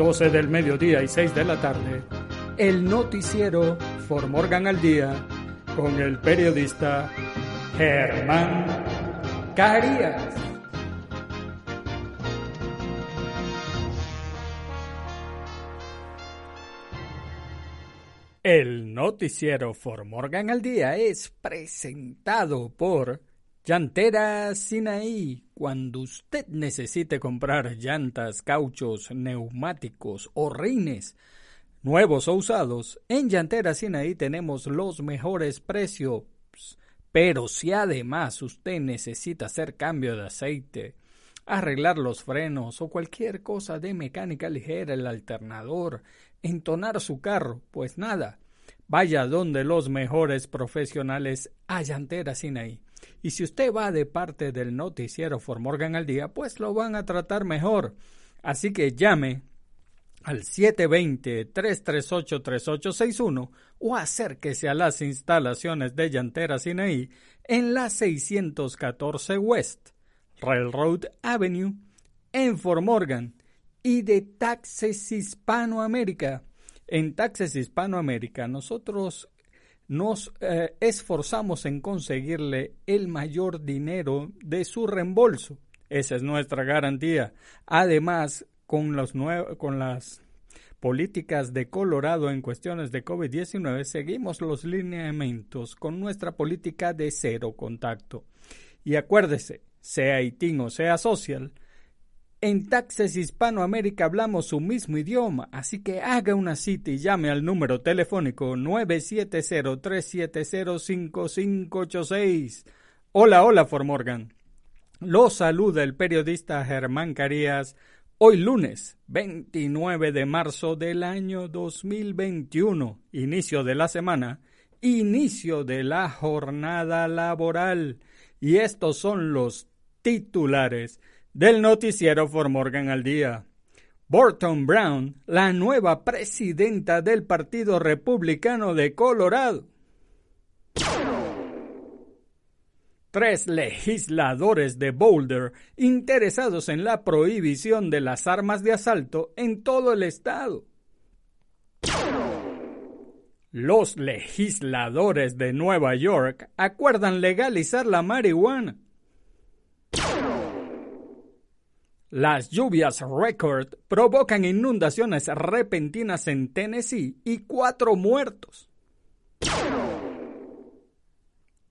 12 del mediodía y 6 de la tarde, el noticiero For Morgan al Día con el periodista Germán Carías. El noticiero For Morgan al Día es presentado por Llantera Sinaí. Cuando usted necesite comprar llantas, cauchos, neumáticos o rines, nuevos o usados, en Llantera Sinaí tenemos los mejores precios. Pero si además usted necesita hacer cambio de aceite, arreglar los frenos o cualquier cosa de mecánica ligera, el alternador, entonar su carro, pues nada, vaya donde los mejores profesionales a Llantera Sinaí. Y si usted va de parte del noticiero For Morgan al día, pues lo van a tratar mejor. Así que llame al 720-338-3861 o acérquese a las instalaciones de Llantera Sinaí en la 614 West Railroad Avenue en Fort Morgan y de Taxes Hispanoamérica. En Taxes Hispanoamérica nosotros nos eh, esforzamos en conseguirle el mayor dinero de su reembolso. Esa es nuestra garantía. Además, con, con las políticas de Colorado en cuestiones de COVID-19, seguimos los lineamientos con nuestra política de cero contacto. Y acuérdese, sea ITIN o sea social, en Taxes Hispanoamérica hablamos su mismo idioma, así que haga una cita y llame al número telefónico 970-370-5586. Hola, hola, Formorgan. Lo saluda el periodista Germán Carías hoy lunes 29 de marzo del año 2021, inicio de la semana, inicio de la jornada laboral. Y estos son los titulares del noticiero For Morgan al Día. Burton Brown, la nueva presidenta del Partido Republicano de Colorado. Tres legisladores de Boulder interesados en la prohibición de las armas de asalto en todo el estado. Los legisladores de Nueva York acuerdan legalizar la marihuana. Las lluvias récord provocan inundaciones repentinas en Tennessee y cuatro muertos.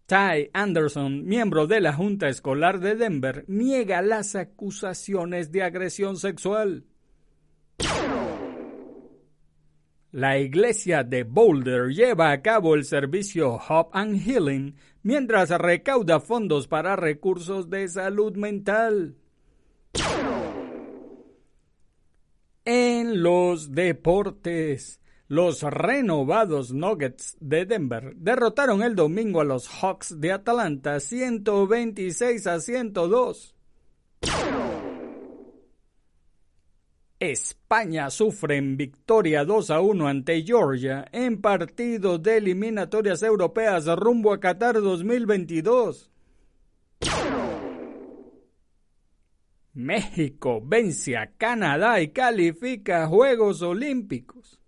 Ty Anderson, miembro de la Junta Escolar de Denver, niega las acusaciones de agresión sexual. La iglesia de Boulder lleva a cabo el servicio Hope and Healing mientras recauda fondos para recursos de salud mental. En los deportes, los renovados Nuggets de Denver derrotaron el domingo a los Hawks de Atlanta 126 a 102. España sufre en victoria 2 a 1 ante Georgia en partido de eliminatorias europeas rumbo a Qatar 2022. México vence a Canadá y califica a Juegos Olímpicos.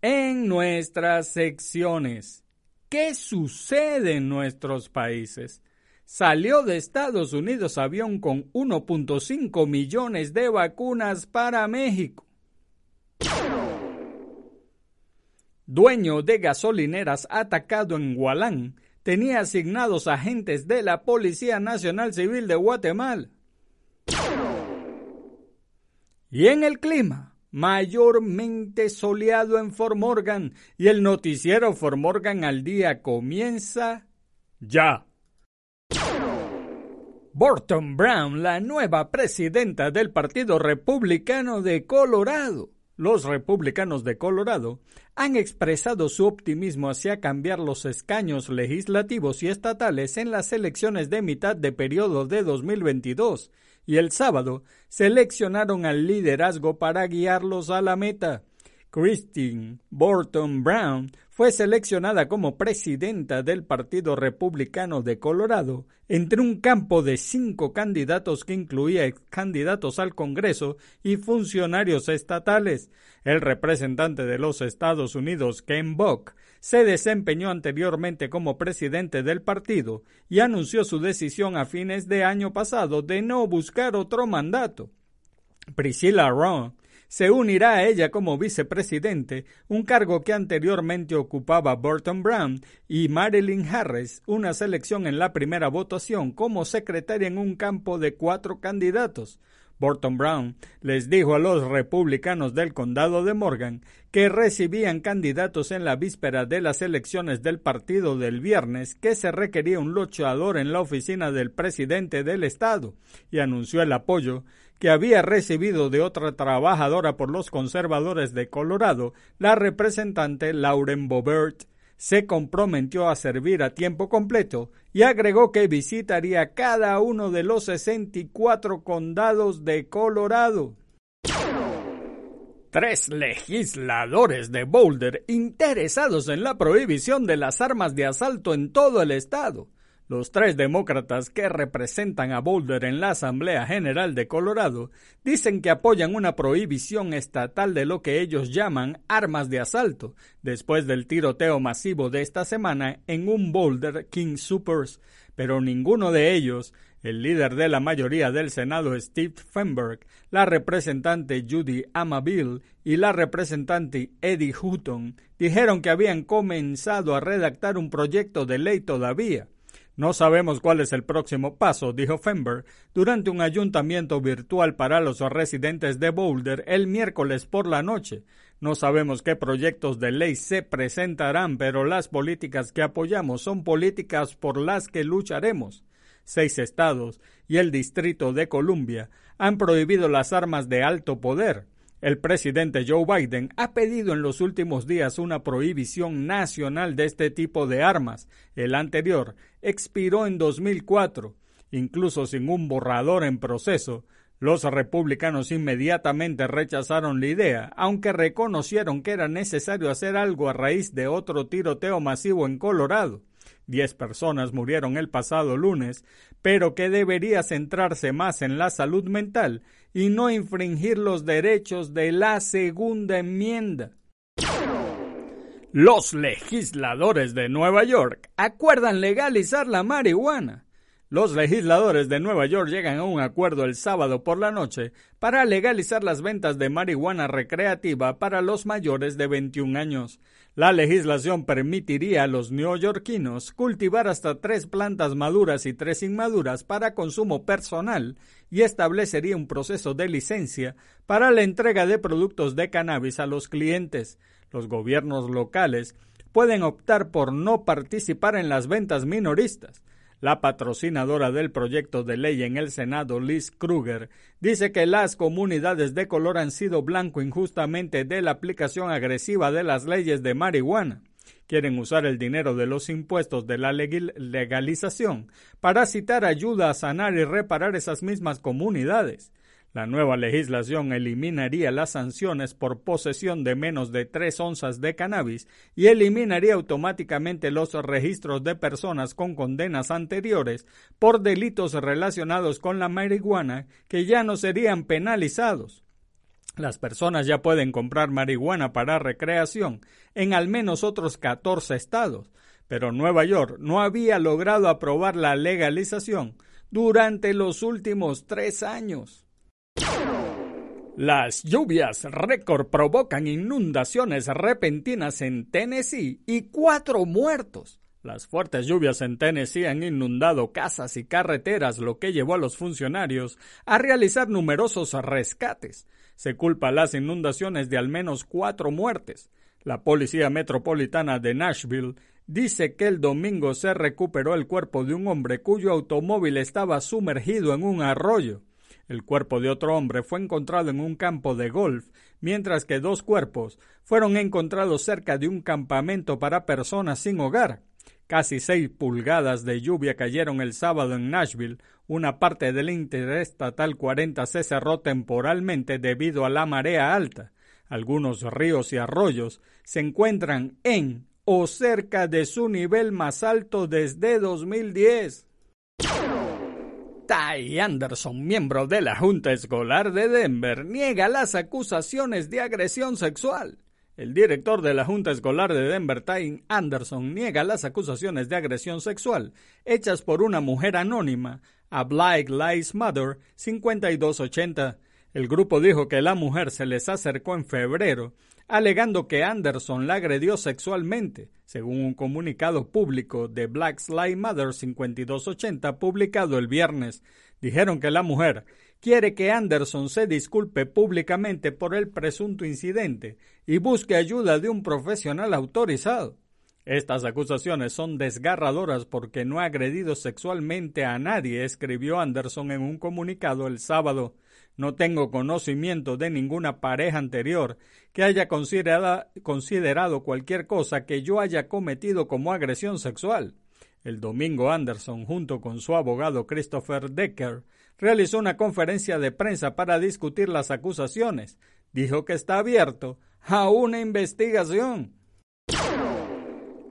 En nuestras secciones, ¿qué sucede en nuestros países? Salió de Estados Unidos avión con 1.5 millones de vacunas para México. Dueño de gasolineras atacado en Gualán tenía asignados agentes de la Policía Nacional Civil de Guatemala. Y en el clima, mayormente soleado en Fort Morgan y el noticiero Fort Morgan al día comienza ya. Burton Brown, la nueva presidenta del Partido Republicano de Colorado, los republicanos de Colorado han expresado su optimismo hacia cambiar los escaños legislativos y estatales en las elecciones de mitad de periodo de 2022 y el sábado seleccionaron al liderazgo para guiarlos a la meta. Christine Burton Brown fue seleccionada como presidenta del Partido Republicano de Colorado entre un campo de cinco candidatos que incluía candidatos al Congreso y funcionarios estatales. El representante de los Estados Unidos, Ken Buck, se desempeñó anteriormente como presidente del partido y anunció su decisión a fines de año pasado de no buscar otro mandato. Priscilla Ron se unirá a ella como vicepresidente, un cargo que anteriormente ocupaba Burton Brown, y Marilyn Harris, una selección en la primera votación como secretaria en un campo de cuatro candidatos. Burton Brown les dijo a los republicanos del condado de Morgan que recibían candidatos en la víspera de las elecciones del partido del viernes que se requería un luchador en la oficina del presidente del estado y anunció el apoyo que había recibido de otra trabajadora por los conservadores de Colorado, la representante Lauren Bobert, se comprometió a servir a tiempo completo y agregó que visitaría cada uno de los 64 condados de Colorado. Tres legisladores de Boulder interesados en la prohibición de las armas de asalto en todo el estado los tres demócratas que representan a Boulder en la Asamblea General de Colorado dicen que apoyan una prohibición estatal de lo que ellos llaman armas de asalto, después del tiroteo masivo de esta semana en un Boulder King Supers, pero ninguno de ellos, el líder de la mayoría del Senado Steve Fenberg, la representante Judy Amabile y la representante Eddie Hutton, dijeron que habían comenzado a redactar un proyecto de ley todavía no sabemos cuál es el próximo paso, dijo Fember durante un ayuntamiento virtual para los residentes de Boulder el miércoles por la noche. No sabemos qué proyectos de ley se presentarán, pero las políticas que apoyamos son políticas por las que lucharemos. Seis estados y el Distrito de Columbia han prohibido las armas de alto poder, el presidente Joe Biden ha pedido en los últimos días una prohibición nacional de este tipo de armas. El anterior expiró en 2004. Incluso sin un borrador en proceso, los republicanos inmediatamente rechazaron la idea, aunque reconocieron que era necesario hacer algo a raíz de otro tiroteo masivo en Colorado. Diez personas murieron el pasado lunes, pero que debería centrarse más en la salud mental y no infringir los derechos de la segunda enmienda. Los legisladores de Nueva York acuerdan legalizar la marihuana. Los legisladores de Nueva York llegan a un acuerdo el sábado por la noche para legalizar las ventas de marihuana recreativa para los mayores de 21 años. La legislación permitiría a los neoyorquinos cultivar hasta tres plantas maduras y tres inmaduras para consumo personal y establecería un proceso de licencia para la entrega de productos de cannabis a los clientes. Los gobiernos locales pueden optar por no participar en las ventas minoristas la patrocinadora del proyecto de ley en el Senado, Liz Kruger, dice que las comunidades de color han sido blanco injustamente de la aplicación agresiva de las leyes de marihuana. Quieren usar el dinero de los impuestos de la legalización para citar ayuda a sanar y reparar esas mismas comunidades. La nueva legislación eliminaría las sanciones por posesión de menos de 3 onzas de cannabis y eliminaría automáticamente los registros de personas con condenas anteriores por delitos relacionados con la marihuana que ya no serían penalizados. Las personas ya pueden comprar marihuana para recreación en al menos otros 14 estados, pero Nueva York no había logrado aprobar la legalización durante los últimos tres años. Las lluvias récord provocan inundaciones repentinas en Tennessee y cuatro muertos. Las fuertes lluvias en Tennessee han inundado casas y carreteras, lo que llevó a los funcionarios a realizar numerosos rescates. Se culpa las inundaciones de al menos cuatro muertes. La Policía Metropolitana de Nashville dice que el domingo se recuperó el cuerpo de un hombre cuyo automóvil estaba sumergido en un arroyo. El cuerpo de otro hombre fue encontrado en un campo de golf, mientras que dos cuerpos fueron encontrados cerca de un campamento para personas sin hogar. Casi seis pulgadas de lluvia cayeron el sábado en Nashville. Una parte del Interestatal 40 se cerró temporalmente debido a la marea alta. Algunos ríos y arroyos se encuentran en o cerca de su nivel más alto desde 2010. Ty Anderson, miembro de la Junta Escolar de Denver, niega las acusaciones de agresión sexual. El director de la Junta Escolar de Denver, Ty Anderson, niega las acusaciones de agresión sexual hechas por una mujer anónima a Black Lives Matter 5280. El grupo dijo que la mujer se les acercó en febrero alegando que Anderson la agredió sexualmente, según un comunicado público de Black Lives Matter 5280 publicado el viernes. Dijeron que la mujer quiere que Anderson se disculpe públicamente por el presunto incidente y busque ayuda de un profesional autorizado. Estas acusaciones son desgarradoras porque no ha agredido sexualmente a nadie, escribió Anderson en un comunicado el sábado. No tengo conocimiento de ninguna pareja anterior que haya considerado cualquier cosa que yo haya cometido como agresión sexual. El domingo Anderson, junto con su abogado Christopher Decker, realizó una conferencia de prensa para discutir las acusaciones. Dijo que está abierto a una investigación.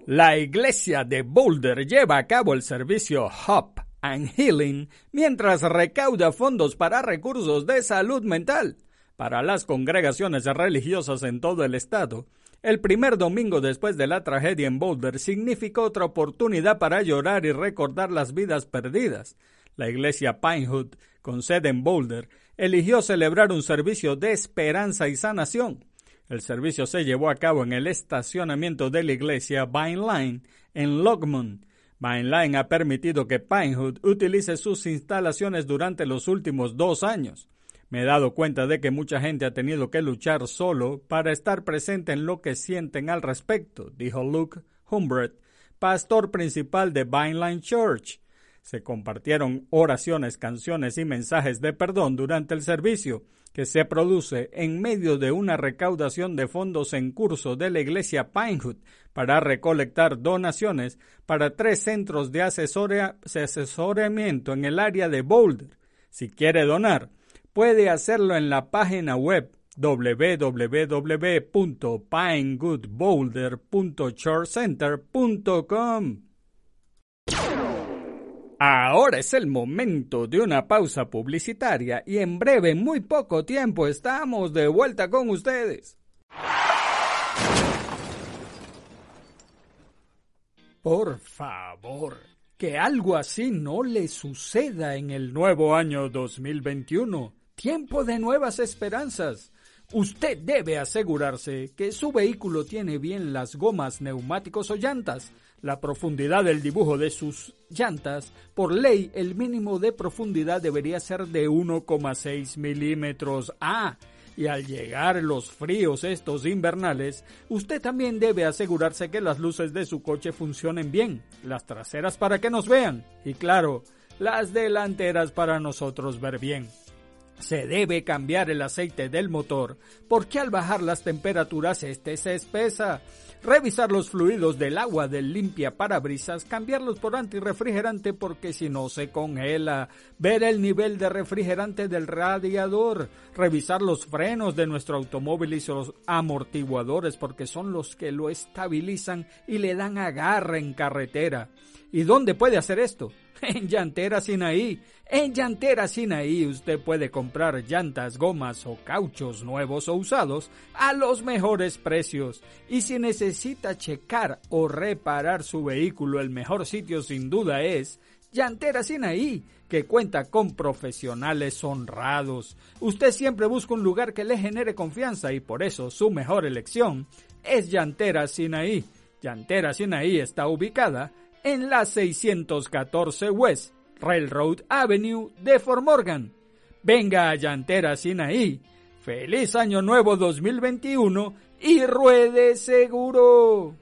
La iglesia de Boulder lleva a cabo el servicio HOP and Healing mientras recauda fondos para recursos de salud mental para las congregaciones religiosas en todo el estado. El primer domingo después de la tragedia en Boulder significó otra oportunidad para llorar y recordar las vidas perdidas. La iglesia Pinewood, con sede en Boulder, eligió celebrar un servicio de esperanza y sanación. El servicio se llevó a cabo en el estacionamiento de la iglesia Vine Line en Logmont, Line ha permitido que Pinewood utilice sus instalaciones durante los últimos dos años. Me he dado cuenta de que mucha gente ha tenido que luchar solo para estar presente en lo que sienten al respecto, dijo Luke Humbert, pastor principal de Vineline Church. Se compartieron oraciones, canciones y mensajes de perdón durante el servicio, que se produce en medio de una recaudación de fondos en curso de la iglesia Pinewood para recolectar donaciones para tres centros de asesoramiento en el área de Boulder. Si quiere donar, puede hacerlo en la página web www.pinegoodboulder.churchcenter.com. Ahora es el momento de una pausa publicitaria y en breve, muy poco tiempo, estamos de vuelta con ustedes. Por favor, que algo así no le suceda en el nuevo año 2021. Tiempo de nuevas esperanzas. Usted debe asegurarse que su vehículo tiene bien las gomas, neumáticos o llantas la profundidad del dibujo de sus llantas, por ley el mínimo de profundidad debería ser de 1,6 milímetros. Ah, y al llegar los fríos estos invernales, usted también debe asegurarse que las luces de su coche funcionen bien, las traseras para que nos vean y claro, las delanteras para nosotros ver bien. Se debe cambiar el aceite del motor porque al bajar las temperaturas este se espesa. Revisar los fluidos del agua del limpia parabrisas, cambiarlos por antirrefrigerante porque si no se congela. Ver el nivel de refrigerante del radiador. Revisar los frenos de nuestro automóvil y los amortiguadores porque son los que lo estabilizan y le dan agarre en carretera. ¿Y dónde puede hacer esto? En Llantera Sinaí. En Llantera Sinaí usted puede comprar llantas, gomas o cauchos nuevos o usados a los mejores precios. Y si necesita checar o reparar su vehículo, el mejor sitio sin duda es Llantera Sinaí, que cuenta con profesionales honrados. Usted siempre busca un lugar que le genere confianza y por eso su mejor elección es Llantera Sinaí. Llantera Sinaí está ubicada en la 614 West Railroad Avenue de Fort Morgan. Venga a Llantera Sinaí. Feliz Año Nuevo 2021 y ruede seguro.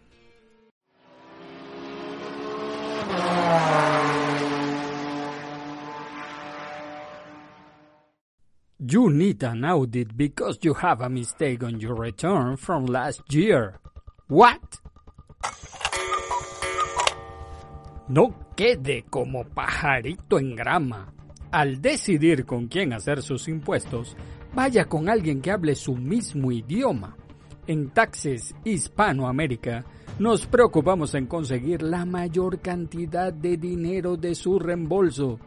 You need an audit because you have a mistake on your return from last year. What? No quede como pajarito en grama. Al decidir con quién hacer sus impuestos, vaya con alguien que hable su mismo idioma. En Taxes Hispanoamérica nos preocupamos en conseguir la mayor cantidad de dinero de su reembolso.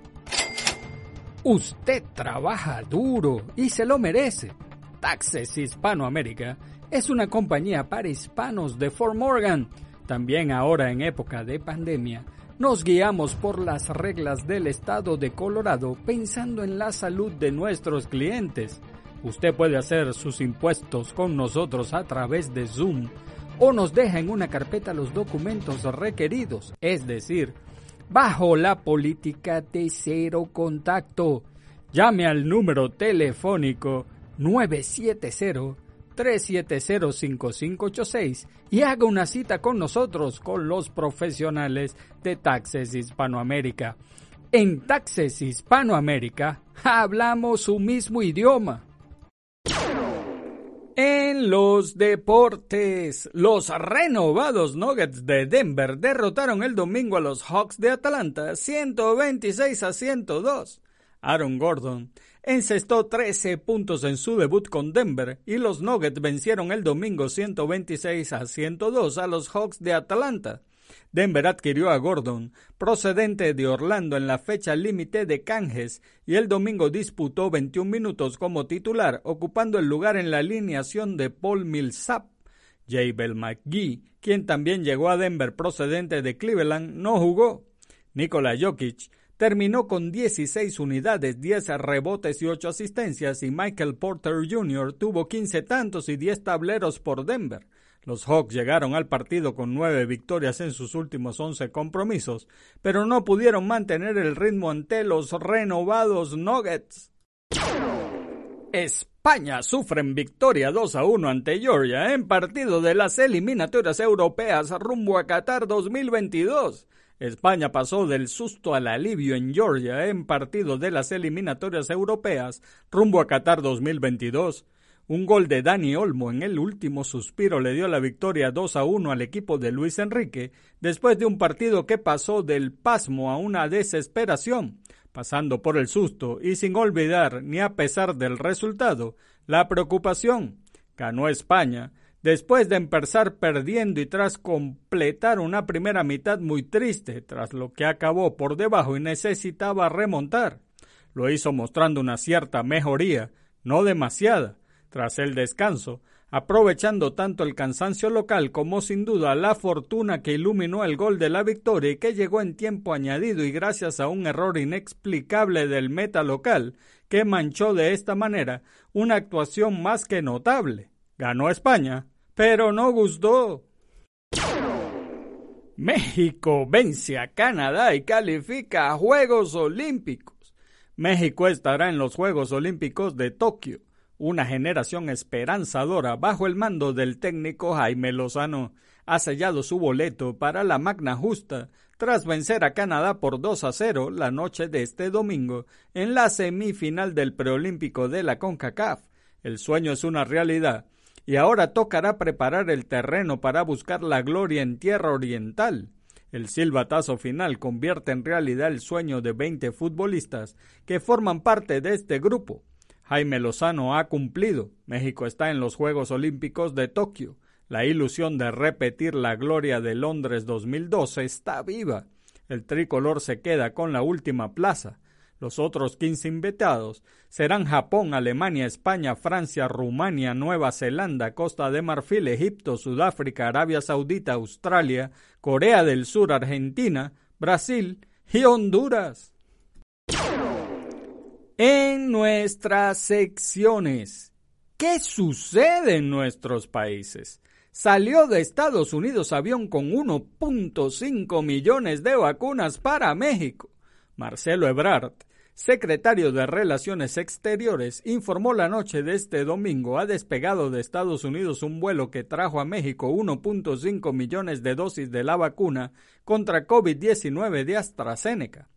Usted trabaja duro y se lo merece. Taxes Hispanoamérica es una compañía para hispanos de Fort Morgan. También ahora en época de pandemia, nos guiamos por las reglas del estado de Colorado pensando en la salud de nuestros clientes. Usted puede hacer sus impuestos con nosotros a través de Zoom o nos deja en una carpeta los documentos requeridos, es decir, bajo la política de cero contacto. Llame al número telefónico 970 370-5586 y haga una cita con nosotros, con los profesionales de Taxes Hispanoamérica. En Taxes Hispanoamérica hablamos su mismo idioma. En los deportes, los renovados Nuggets de Denver derrotaron el domingo a los Hawks de Atlanta 126 a 102. Aaron Gordon encestó 13 puntos en su debut con Denver y los Nuggets vencieron el domingo 126 a 102 a los Hawks de Atlanta. Denver adquirió a Gordon, procedente de Orlando en la fecha límite de canjes, y el domingo disputó 21 minutos como titular, ocupando el lugar en la alineación de Paul Millsap. Bell McGee, quien también llegó a Denver procedente de Cleveland, no jugó. Nikola Jokic terminó con 16 unidades, 10 rebotes y 8 asistencias y Michael Porter Jr. tuvo 15 tantos y 10 tableros por Denver. Los Hawks llegaron al partido con 9 victorias en sus últimos 11 compromisos, pero no pudieron mantener el ritmo ante los renovados Nuggets. España sufre en victoria 2 a 1 ante Georgia en partido de las eliminatorias europeas rumbo a Qatar 2022. España pasó del susto al alivio en Georgia en partido de las eliminatorias europeas rumbo a Qatar 2022. Un gol de Dani Olmo en el último suspiro le dio la victoria 2 a 1 al equipo de Luis Enrique después de un partido que pasó del pasmo a una desesperación, pasando por el susto y sin olvidar ni a pesar del resultado la preocupación. Ganó España Después de empezar perdiendo y tras completar una primera mitad muy triste, tras lo que acabó por debajo y necesitaba remontar, lo hizo mostrando una cierta mejoría, no demasiada, tras el descanso, aprovechando tanto el cansancio local como sin duda la fortuna que iluminó el gol de la victoria y que llegó en tiempo añadido y gracias a un error inexplicable del meta local que manchó de esta manera una actuación más que notable. Ganó España pero no gustó. México vence a Canadá y califica a Juegos Olímpicos. México estará en los Juegos Olímpicos de Tokio, una generación esperanzadora bajo el mando del técnico Jaime Lozano. Ha sellado su boleto para la magna justa tras vencer a Canadá por 2 a 0 la noche de este domingo en la semifinal del preolímpico de la CONCACAF. El sueño es una realidad y ahora tocará preparar el terreno para buscar la gloria en tierra oriental. El silbatazo final convierte en realidad el sueño de 20 futbolistas que forman parte de este grupo. Jaime Lozano ha cumplido. México está en los Juegos Olímpicos de Tokio. La ilusión de repetir la gloria de Londres 2012 está viva. El tricolor se queda con la última plaza. Los otros 15 invitados serán Japón, Alemania, España, Francia, Rumania, Nueva Zelanda, Costa de Marfil, Egipto, Sudáfrica, Arabia Saudita, Australia, Corea del Sur, Argentina, Brasil y Honduras. En nuestras secciones, ¿qué sucede en nuestros países? Salió de Estados Unidos avión con 1.5 millones de vacunas para México. Marcelo Ebrard secretario de Relaciones Exteriores, informó la noche de este domingo ha despegado de Estados Unidos un vuelo que trajo a México 1.5 millones de dosis de la vacuna contra COVID-19 de AstraZeneca.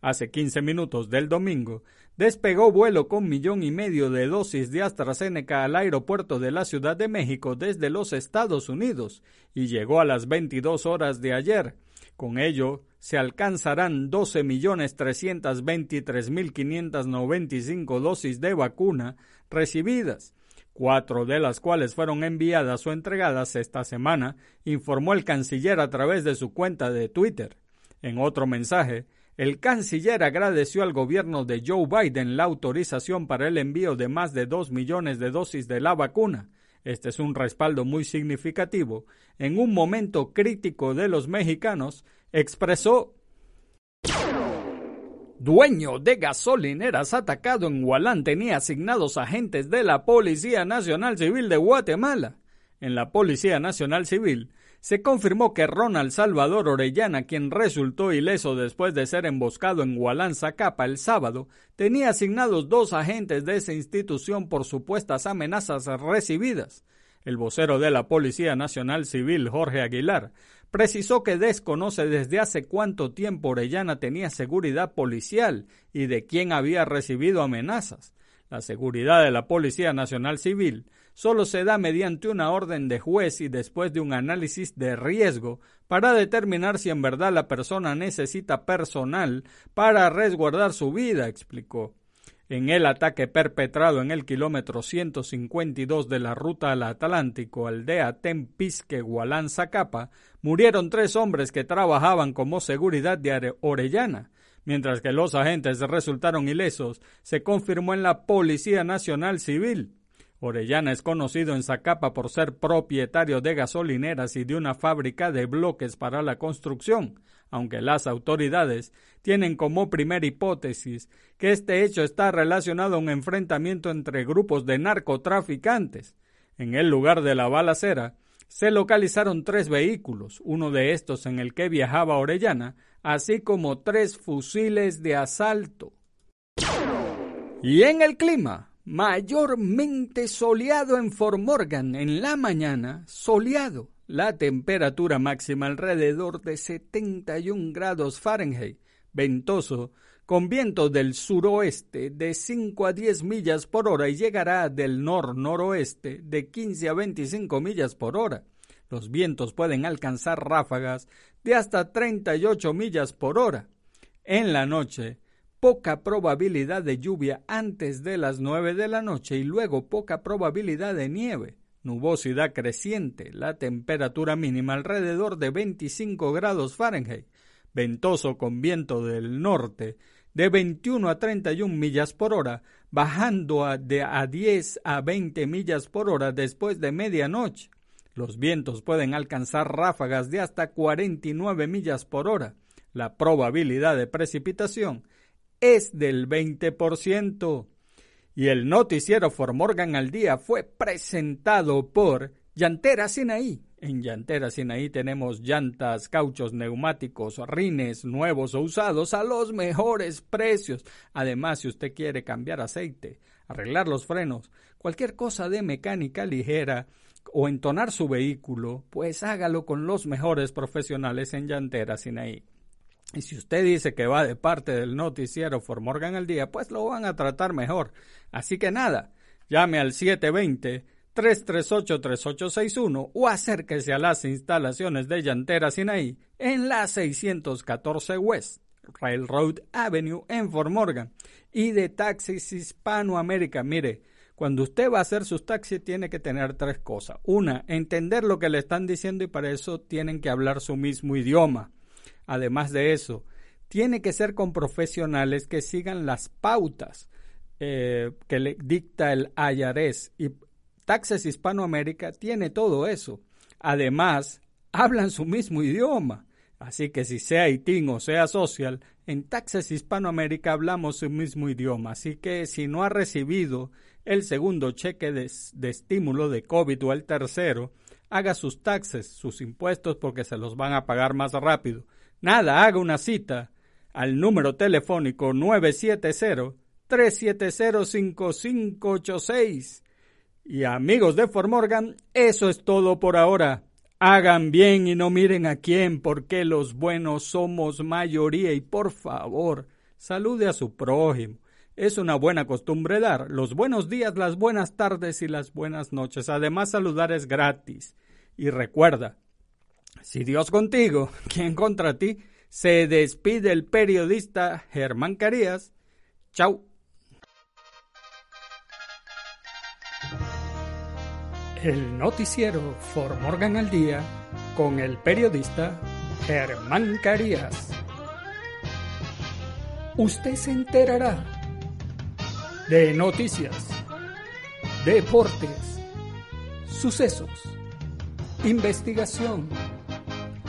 Hace 15 minutos del domingo, despegó vuelo con millón y medio de dosis de AstraZeneca al aeropuerto de la Ciudad de México desde los Estados Unidos y llegó a las 22 horas de ayer. Con ello, se alcanzarán 12.323.595 dosis de vacuna recibidas, cuatro de las cuales fueron enviadas o entregadas esta semana, informó el canciller a través de su cuenta de Twitter. En otro mensaje, el canciller agradeció al gobierno de Joe Biden la autorización para el envío de más de dos millones de dosis de la vacuna. Este es un respaldo muy significativo en un momento crítico de los mexicanos expresó Dueño de gasolineras atacado en Hualán tenía asignados agentes de la Policía Nacional Civil de Guatemala. En la Policía Nacional Civil se confirmó que Ronald Salvador Orellana, quien resultó ileso después de ser emboscado en Hualán, Zacapa el sábado, tenía asignados dos agentes de esa institución por supuestas amenazas recibidas. El vocero de la Policía Nacional Civil, Jorge Aguilar, precisó que desconoce desde hace cuánto tiempo Orellana tenía seguridad policial y de quién había recibido amenazas. La seguridad de la Policía Nacional Civil solo se da mediante una orden de juez y después de un análisis de riesgo para determinar si en verdad la persona necesita personal para resguardar su vida, explicó. En el ataque perpetrado en el kilómetro 152 de la ruta al Atlántico, aldea Tempisque, Gualán, Zacapa, murieron tres hombres que trabajaban como seguridad de Orellana. Mientras que los agentes resultaron ilesos, se confirmó en la Policía Nacional Civil. Orellana es conocido en Zacapa por ser propietario de gasolineras y de una fábrica de bloques para la construcción, aunque las autoridades tienen como primera hipótesis que este hecho está relacionado a un enfrentamiento entre grupos de narcotraficantes. En el lugar de la balacera se localizaron tres vehículos, uno de estos en el que viajaba Orellana, así como tres fusiles de asalto. Y en el clima, mayormente soleado en Formorgan en la mañana, soleado. La temperatura máxima alrededor de 71 grados Fahrenheit, ventoso, con viento del suroeste de 5 a 10 millas por hora y llegará del nor-noroeste de 15 a 25 millas por hora. Los vientos pueden alcanzar ráfagas de hasta 38 millas por hora. En la noche, poca probabilidad de lluvia antes de las 9 de la noche y luego poca probabilidad de nieve. Nubosidad creciente, la temperatura mínima alrededor de 25 grados Fahrenheit, ventoso con viento del norte de 21 a 31 millas por hora, bajando a, de a 10 a 20 millas por hora después de medianoche. Los vientos pueden alcanzar ráfagas de hasta 49 millas por hora. La probabilidad de precipitación es del 20%. Y el noticiero Formorgan al día fue presentado por Llantera Sinaí. En Llantera Sinaí tenemos llantas, cauchos, neumáticos, rines nuevos o usados a los mejores precios. Además, si usted quiere cambiar aceite, arreglar los frenos, cualquier cosa de mecánica ligera o entonar su vehículo, pues hágalo con los mejores profesionales en Llantera Sinaí. Y si usted dice que va de parte del noticiero For Morgan al día, pues lo van a tratar mejor. Así que nada, llame al 720-338-3861 o acérquese a las instalaciones de Llantera Sinaí en la 614 West Railroad Avenue en Fort Morgan y de Taxis Hispanoamérica. Mire, cuando usted va a hacer sus taxis tiene que tener tres cosas. Una, entender lo que le están diciendo y para eso tienen que hablar su mismo idioma. Además de eso, tiene que ser con profesionales que sigan las pautas eh, que le dicta el IRS. Y Taxes Hispanoamérica tiene todo eso. Además, hablan su mismo idioma. Así que si sea ITIN o sea social, en Taxes Hispanoamérica hablamos su mismo idioma. Así que si no ha recibido el segundo cheque de, de estímulo de COVID o el tercero, haga sus taxes, sus impuestos porque se los van a pagar más rápido. Nada, haga una cita al número telefónico 970-370-5586. Y amigos de Formorgan, eso es todo por ahora. Hagan bien y no miren a quién, porque los buenos somos mayoría y por favor, salude a su prójimo. Es una buena costumbre dar los buenos días, las buenas tardes y las buenas noches. Además, saludar es gratis. Y recuerda, si Dios contigo, ¿quién contra ti? Se despide el periodista Germán Carías. Chau. El noticiero For Morgan al Día con el periodista Germán Carías. Usted se enterará de noticias, deportes, sucesos, investigación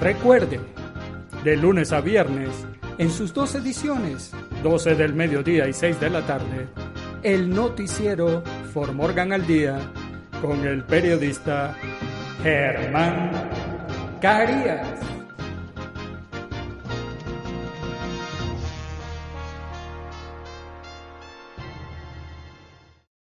Recuerde, de lunes a viernes, en sus dos ediciones, 12 del mediodía y 6 de la tarde, el noticiero For Morgan al Día con el periodista Germán Carías.